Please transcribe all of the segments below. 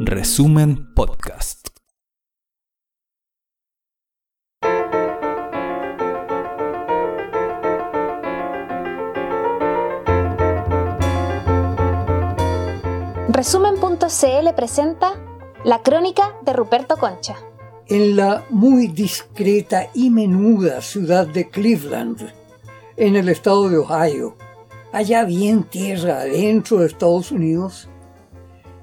Resumen Podcast. Resumen.cl presenta La crónica de Ruperto Concha. En la muy discreta y menuda ciudad de Cleveland, en el estado de Ohio, allá bien tierra adentro de Estados Unidos,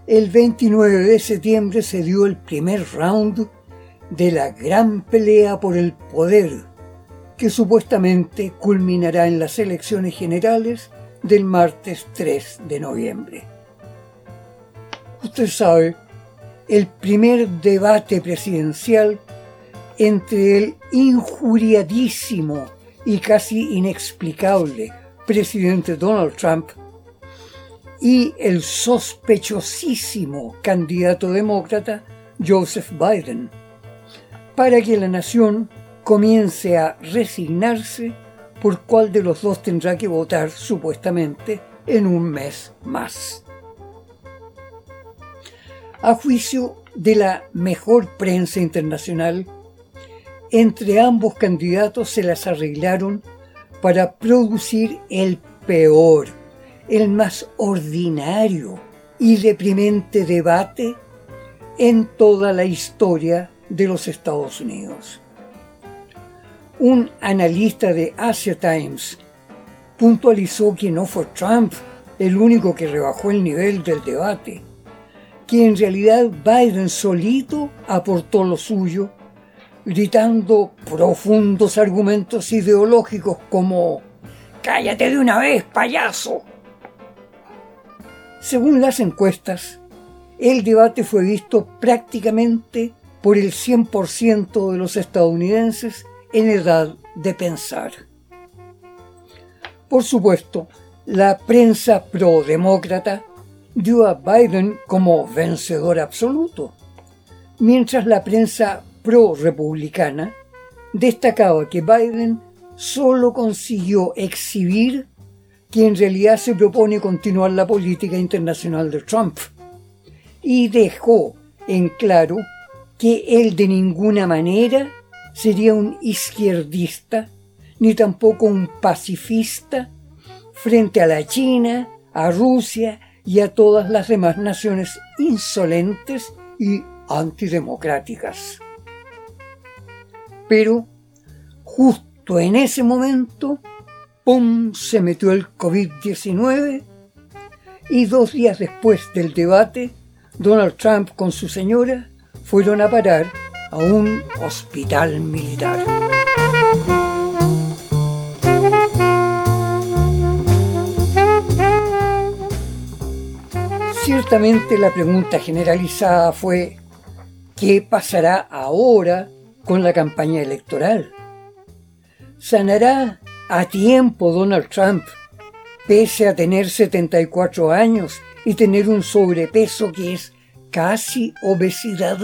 el 29 de septiembre se dio el primer round de la gran pelea por el poder, que supuestamente culminará en las elecciones generales del martes 3 de noviembre. Usted sabe, el primer debate presidencial entre el injuriadísimo y casi inexplicable presidente Donald Trump y el sospechosísimo candidato demócrata Joseph Biden, para que la nación comience a resignarse por cuál de los dos tendrá que votar supuestamente en un mes más. A juicio de la mejor prensa internacional, entre ambos candidatos se las arreglaron para producir el peor, el más ordinario y deprimente debate en toda la historia de los Estados Unidos. Un analista de Asia Times puntualizó que no fue Trump el único que rebajó el nivel del debate, que en realidad Biden solito aportó lo suyo gritando profundos argumentos ideológicos como ¡Cállate de una vez, payaso! Según las encuestas, el debate fue visto prácticamente por el 100% de los estadounidenses en edad de pensar. Por supuesto, la prensa pro-demócrata dio a Biden como vencedor absoluto, mientras la prensa pro-republicana destacaba que Biden solo consiguió exhibir que en realidad se propone continuar la política internacional de Trump y dejó en claro que él de ninguna manera sería un izquierdista ni tampoco un pacifista frente a la China, a Rusia y a todas las demás naciones insolentes y antidemocráticas. Pero justo en ese momento, ¡pum!, se metió el COVID-19 y dos días después del debate, Donald Trump con su señora fueron a parar a un hospital militar. Ciertamente la pregunta generalizada fue, ¿qué pasará ahora con la campaña electoral. ¿Sanará a tiempo Donald Trump, pese a tener 74 años y tener un sobrepeso que es casi obesidad?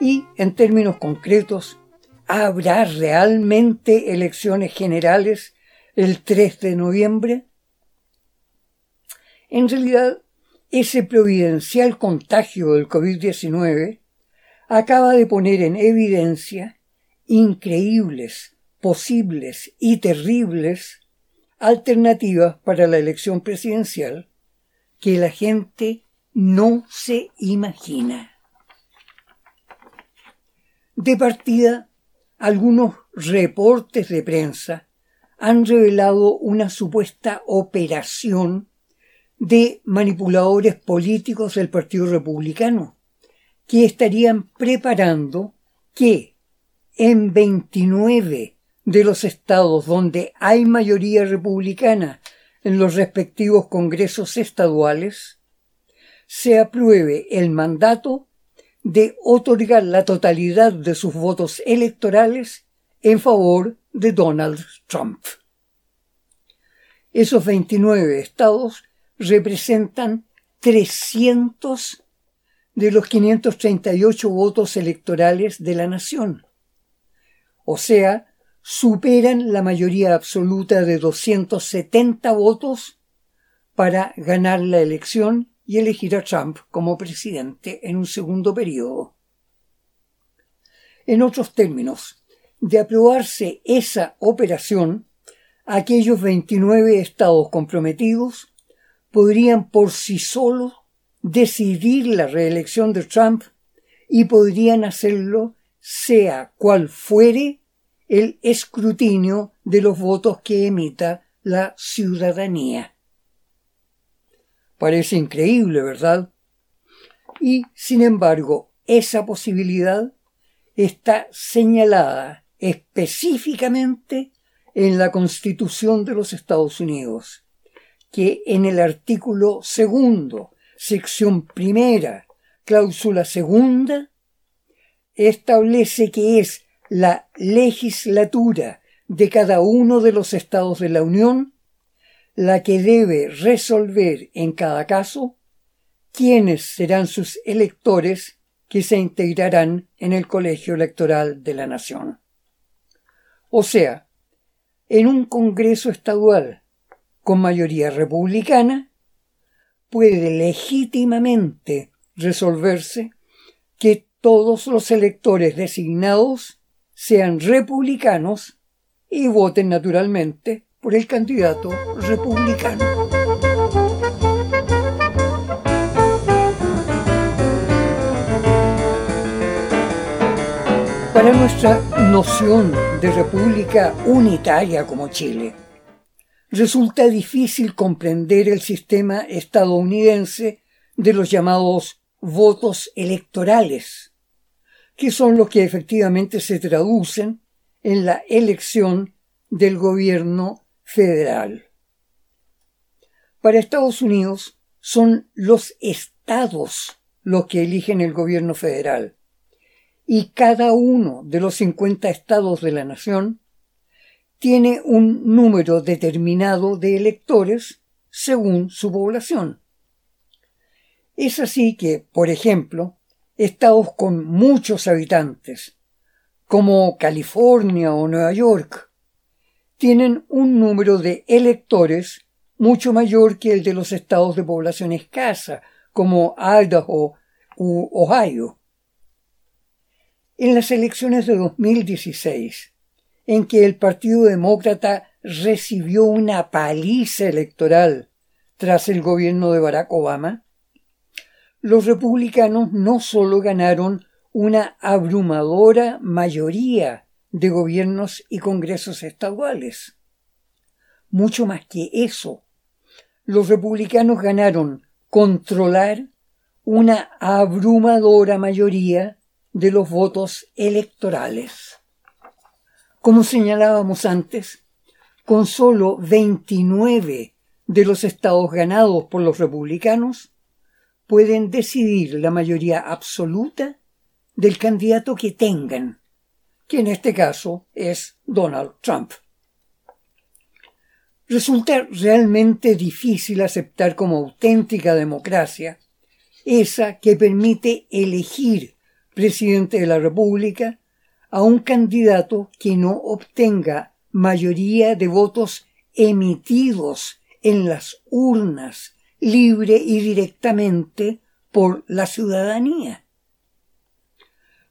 Y, en términos concretos, ¿habrá realmente elecciones generales el 3 de noviembre? En realidad, ese providencial contagio del COVID-19 acaba de poner en evidencia increíbles, posibles y terribles alternativas para la elección presidencial que la gente no se imagina. De partida, algunos reportes de prensa han revelado una supuesta operación de manipuladores políticos del Partido Republicano que estarían preparando que en 29 de los estados donde hay mayoría republicana en los respectivos congresos estaduales, se apruebe el mandato de otorgar la totalidad de sus votos electorales en favor de Donald Trump. Esos 29 estados representan 300 de los 538 votos electorales de la nación. O sea, superan la mayoría absoluta de 270 votos para ganar la elección y elegir a Trump como presidente en un segundo periodo. En otros términos, de aprobarse esa operación, aquellos 29 estados comprometidos podrían por sí solos decidir la reelección de Trump y podrían hacerlo sea cual fuere el escrutinio de los votos que emita la ciudadanía. Parece increíble, ¿verdad? Y, sin embargo, esa posibilidad está señalada específicamente en la Constitución de los Estados Unidos, que en el artículo segundo, sección primera, cláusula segunda, establece que es la legislatura de cada uno de los estados de la Unión la que debe resolver en cada caso quiénes serán sus electores que se integrarán en el colegio electoral de la nación. O sea, en un Congreso estadual con mayoría republicana, puede legítimamente resolverse que todos los electores designados sean republicanos y voten naturalmente por el candidato republicano. Para nuestra noción de república unitaria como Chile, resulta difícil comprender el sistema estadounidense de los llamados votos electorales, que son los que efectivamente se traducen en la elección del gobierno federal. Para Estados Unidos son los estados los que eligen el gobierno federal y cada uno de los 50 estados de la nación tiene un número determinado de electores según su población. Es así que, por ejemplo, estados con muchos habitantes, como California o Nueva York, tienen un número de electores mucho mayor que el de los estados de población escasa, como Idaho u Ohio. En las elecciones de 2016, en que el Partido Demócrata recibió una paliza electoral tras el gobierno de Barack Obama, los republicanos no solo ganaron una abrumadora mayoría de gobiernos y congresos estaduales, mucho más que eso, los republicanos ganaron controlar una abrumadora mayoría de los votos electorales. Como señalábamos antes, con solo 29 de los estados ganados por los republicanos, pueden decidir la mayoría absoluta del candidato que tengan, que en este caso es Donald Trump. Resulta realmente difícil aceptar como auténtica democracia esa que permite elegir presidente de la República a un candidato que no obtenga mayoría de votos emitidos en las urnas libre y directamente por la ciudadanía.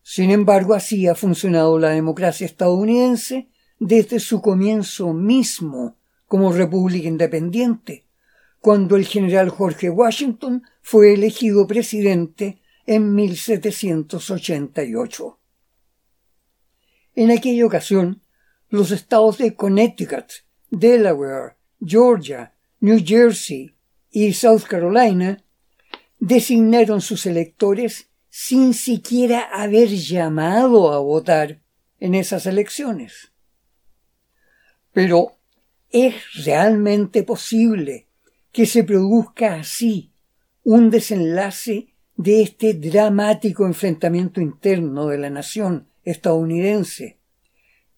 Sin embargo, así ha funcionado la democracia estadounidense desde su comienzo mismo como república independiente, cuando el general George Washington fue elegido presidente en 1788. En aquella ocasión, los estados de Connecticut, Delaware, Georgia, New Jersey y South Carolina designaron sus electores sin siquiera haber llamado a votar en esas elecciones. Pero ¿es realmente posible que se produzca así un desenlace de este dramático enfrentamiento interno de la nación estadounidense,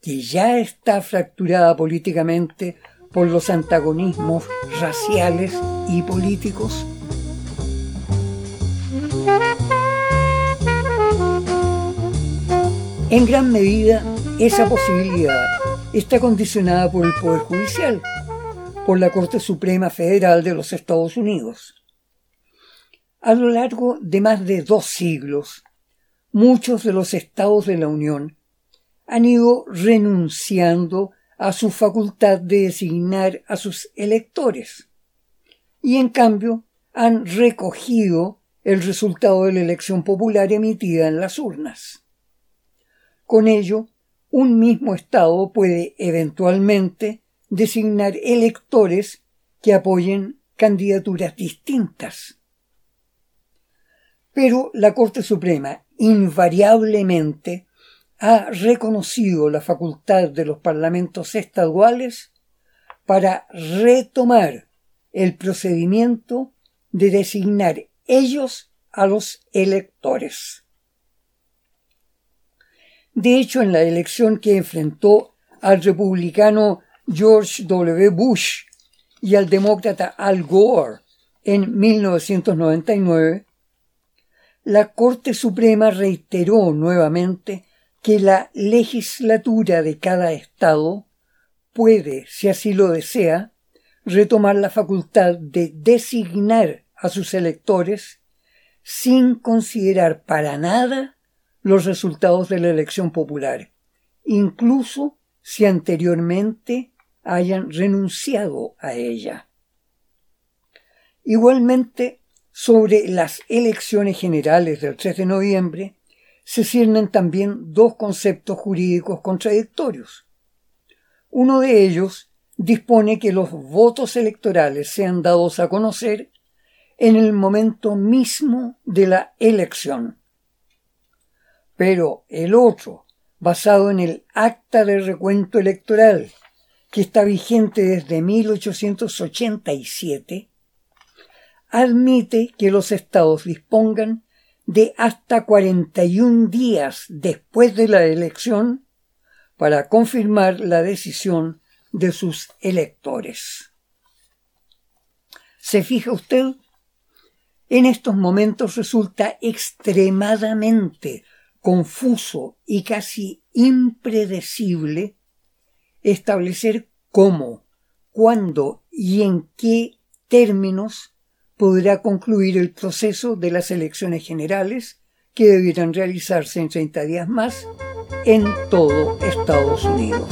que ya está fracturada políticamente por los antagonismos raciales y políticos? En gran medida, esa posibilidad está condicionada por el Poder Judicial, por la Corte Suprema Federal de los Estados Unidos. A lo largo de más de dos siglos, muchos de los estados de la Unión han ido renunciando a su facultad de designar a sus electores y en cambio han recogido el resultado de la elección popular emitida en las urnas. Con ello, un mismo Estado puede eventualmente designar electores que apoyen candidaturas distintas. Pero la Corte Suprema invariablemente ha reconocido la facultad de los parlamentos estaduales para retomar el procedimiento de designar ellos a los electores. De hecho, en la elección que enfrentó al republicano George W. Bush y al demócrata Al Gore en 1999, la Corte Suprema reiteró nuevamente que la legislatura de cada estado puede, si así lo desea, retomar la facultad de designar a sus electores sin considerar para nada los resultados de la elección popular, incluso si anteriormente hayan renunciado a ella. Igualmente, sobre las elecciones generales del 3 de noviembre se ciernen también dos conceptos jurídicos contradictorios. Uno de ellos dispone que los votos electorales sean dados a conocer en el momento mismo de la elección. Pero el otro, basado en el acta de recuento electoral, que está vigente desde 1887, admite que los estados dispongan de hasta 41 días después de la elección para confirmar la decisión de sus electores. ¿Se fija usted? En estos momentos resulta extremadamente confuso y casi impredecible establecer cómo, cuándo y en qué términos podrá concluir el proceso de las elecciones generales que debieran realizarse en 30 días más en todo Estados Unidos.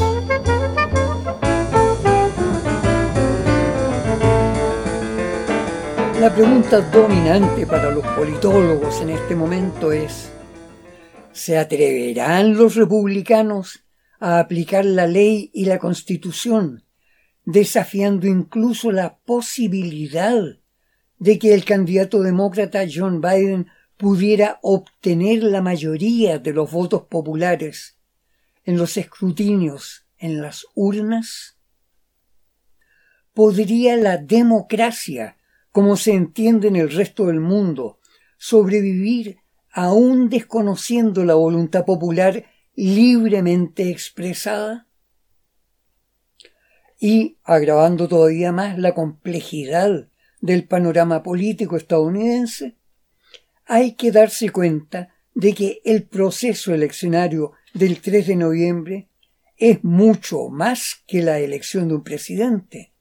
La pregunta dominante para los politólogos en este momento es, ¿se atreverán los republicanos a aplicar la ley y la constitución, desafiando incluso la posibilidad de que el candidato demócrata John Biden pudiera obtener la mayoría de los votos populares en los escrutinios en las urnas? ¿Podría la democracia como se entiende en el resto del mundo, sobrevivir aún desconociendo la voluntad popular libremente expresada? Y agravando todavía más la complejidad del panorama político estadounidense, hay que darse cuenta de que el proceso eleccionario del 3 de noviembre es mucho más que la elección de un presidente.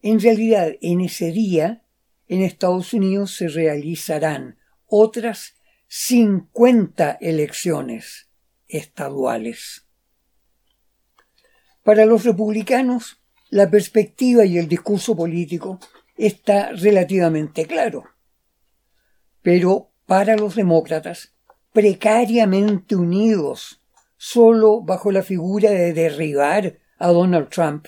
En realidad, en ese día, en Estados Unidos se realizarán otras 50 elecciones estaduales. Para los republicanos, la perspectiva y el discurso político está relativamente claro. Pero para los demócratas, precariamente unidos, solo bajo la figura de derribar a Donald Trump,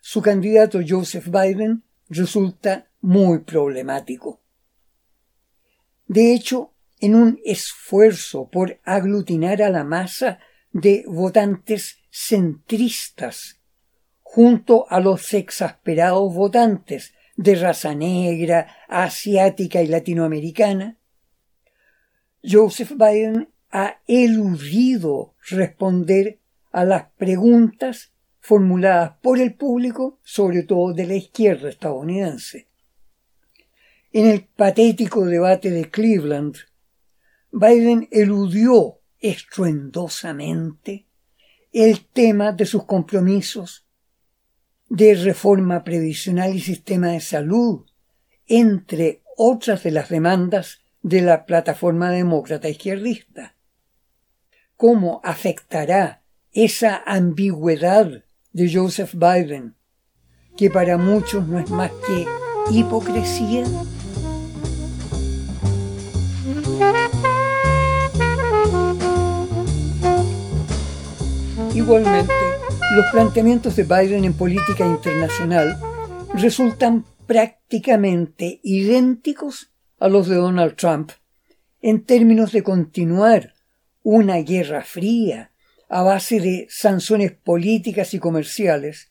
su candidato Joseph Biden resulta muy problemático. De hecho, en un esfuerzo por aglutinar a la masa de votantes centristas, junto a los exasperados votantes de raza negra, asiática y latinoamericana, Joseph Biden ha eludido responder a las preguntas formuladas por el público, sobre todo de la izquierda estadounidense. En el patético debate de Cleveland, Biden eludió estruendosamente el tema de sus compromisos de reforma previsional y sistema de salud, entre otras de las demandas de la plataforma demócrata izquierdista. ¿Cómo afectará esa ambigüedad de Joseph Biden, que para muchos no es más que hipocresía? Igualmente, los planteamientos de Biden en política internacional resultan prácticamente idénticos a los de Donald Trump en términos de continuar una guerra fría a base de sanciones políticas y comerciales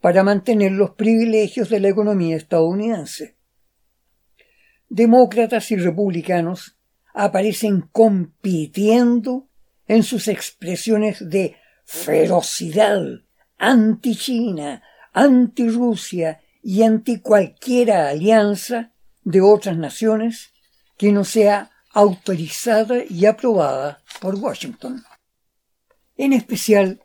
para mantener los privilegios de la economía estadounidense. Demócratas y republicanos aparecen compitiendo en sus expresiones de ferocidad anti-China, anti-Rusia y anti cualquiera alianza de otras naciones que no sea autorizada y aprobada por Washington. En especial,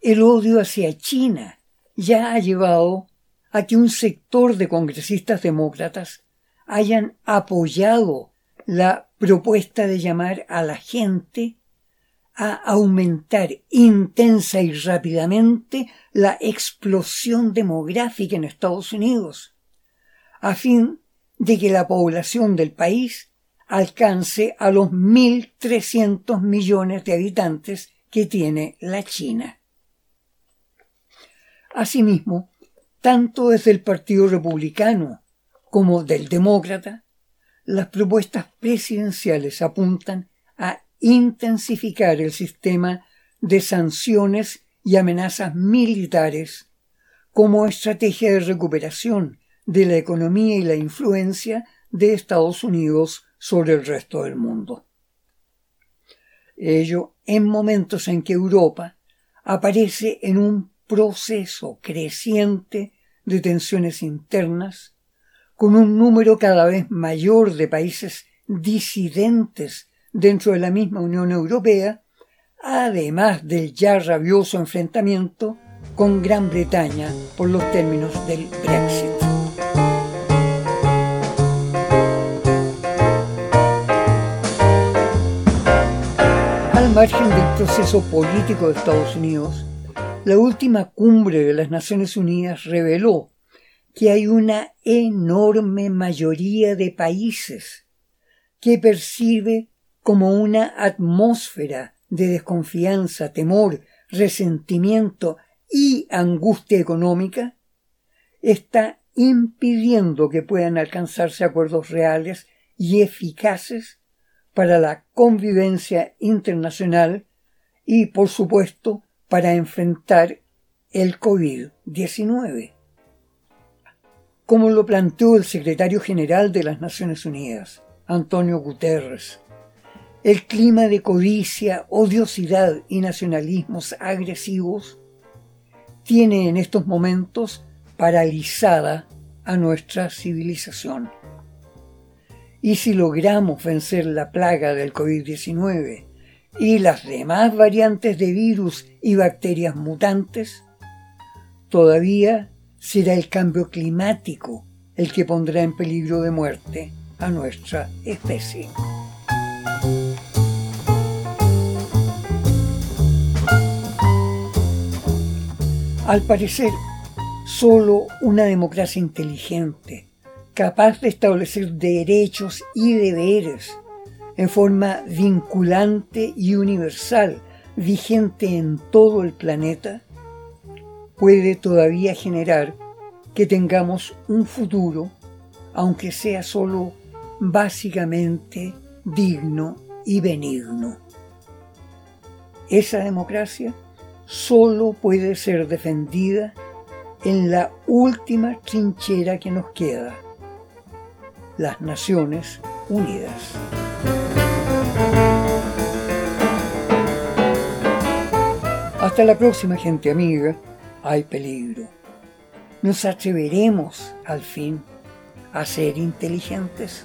el odio hacia China ya ha llevado a que un sector de congresistas demócratas hayan apoyado la propuesta de llamar a la gente a aumentar intensa y rápidamente la explosión demográfica en Estados Unidos, a fin de que la población del país alcance a los 1.300 millones de habitantes que tiene la China. Asimismo, tanto desde el Partido Republicano como del Demócrata, las propuestas presidenciales apuntan a intensificar el sistema de sanciones y amenazas militares como estrategia de recuperación de la economía y la influencia de Estados Unidos sobre el resto del mundo. Ello en momentos en que Europa aparece en un proceso creciente de tensiones internas, con un número cada vez mayor de países disidentes dentro de la misma Unión Europea, además del ya rabioso enfrentamiento con Gran Bretaña por los términos del Brexit. Al margen del proceso político de Estados Unidos, la última cumbre de las Naciones Unidas reveló que hay una enorme mayoría de países que percibe como una atmósfera de desconfianza, temor, resentimiento y angustia económica, está impidiendo que puedan alcanzarse acuerdos reales y eficaces para la convivencia internacional y, por supuesto, para enfrentar el COVID-19. Como lo planteó el secretario general de las Naciones Unidas, Antonio Guterres, el clima de codicia, odiosidad y nacionalismos agresivos tiene en estos momentos paralizada a nuestra civilización. Y si logramos vencer la plaga del COVID-19 y las demás variantes de virus y bacterias mutantes, todavía será el cambio climático el que pondrá en peligro de muerte a nuestra especie. Al parecer, solo una democracia inteligente, capaz de establecer derechos y deberes en forma vinculante y universal, vigente en todo el planeta, puede todavía generar que tengamos un futuro, aunque sea solo básicamente digno y benigno. Esa democracia solo puede ser defendida en la última trinchera que nos queda, las Naciones Unidas. Hasta la próxima gente amiga, hay peligro. ¿Nos atreveremos al fin a ser inteligentes?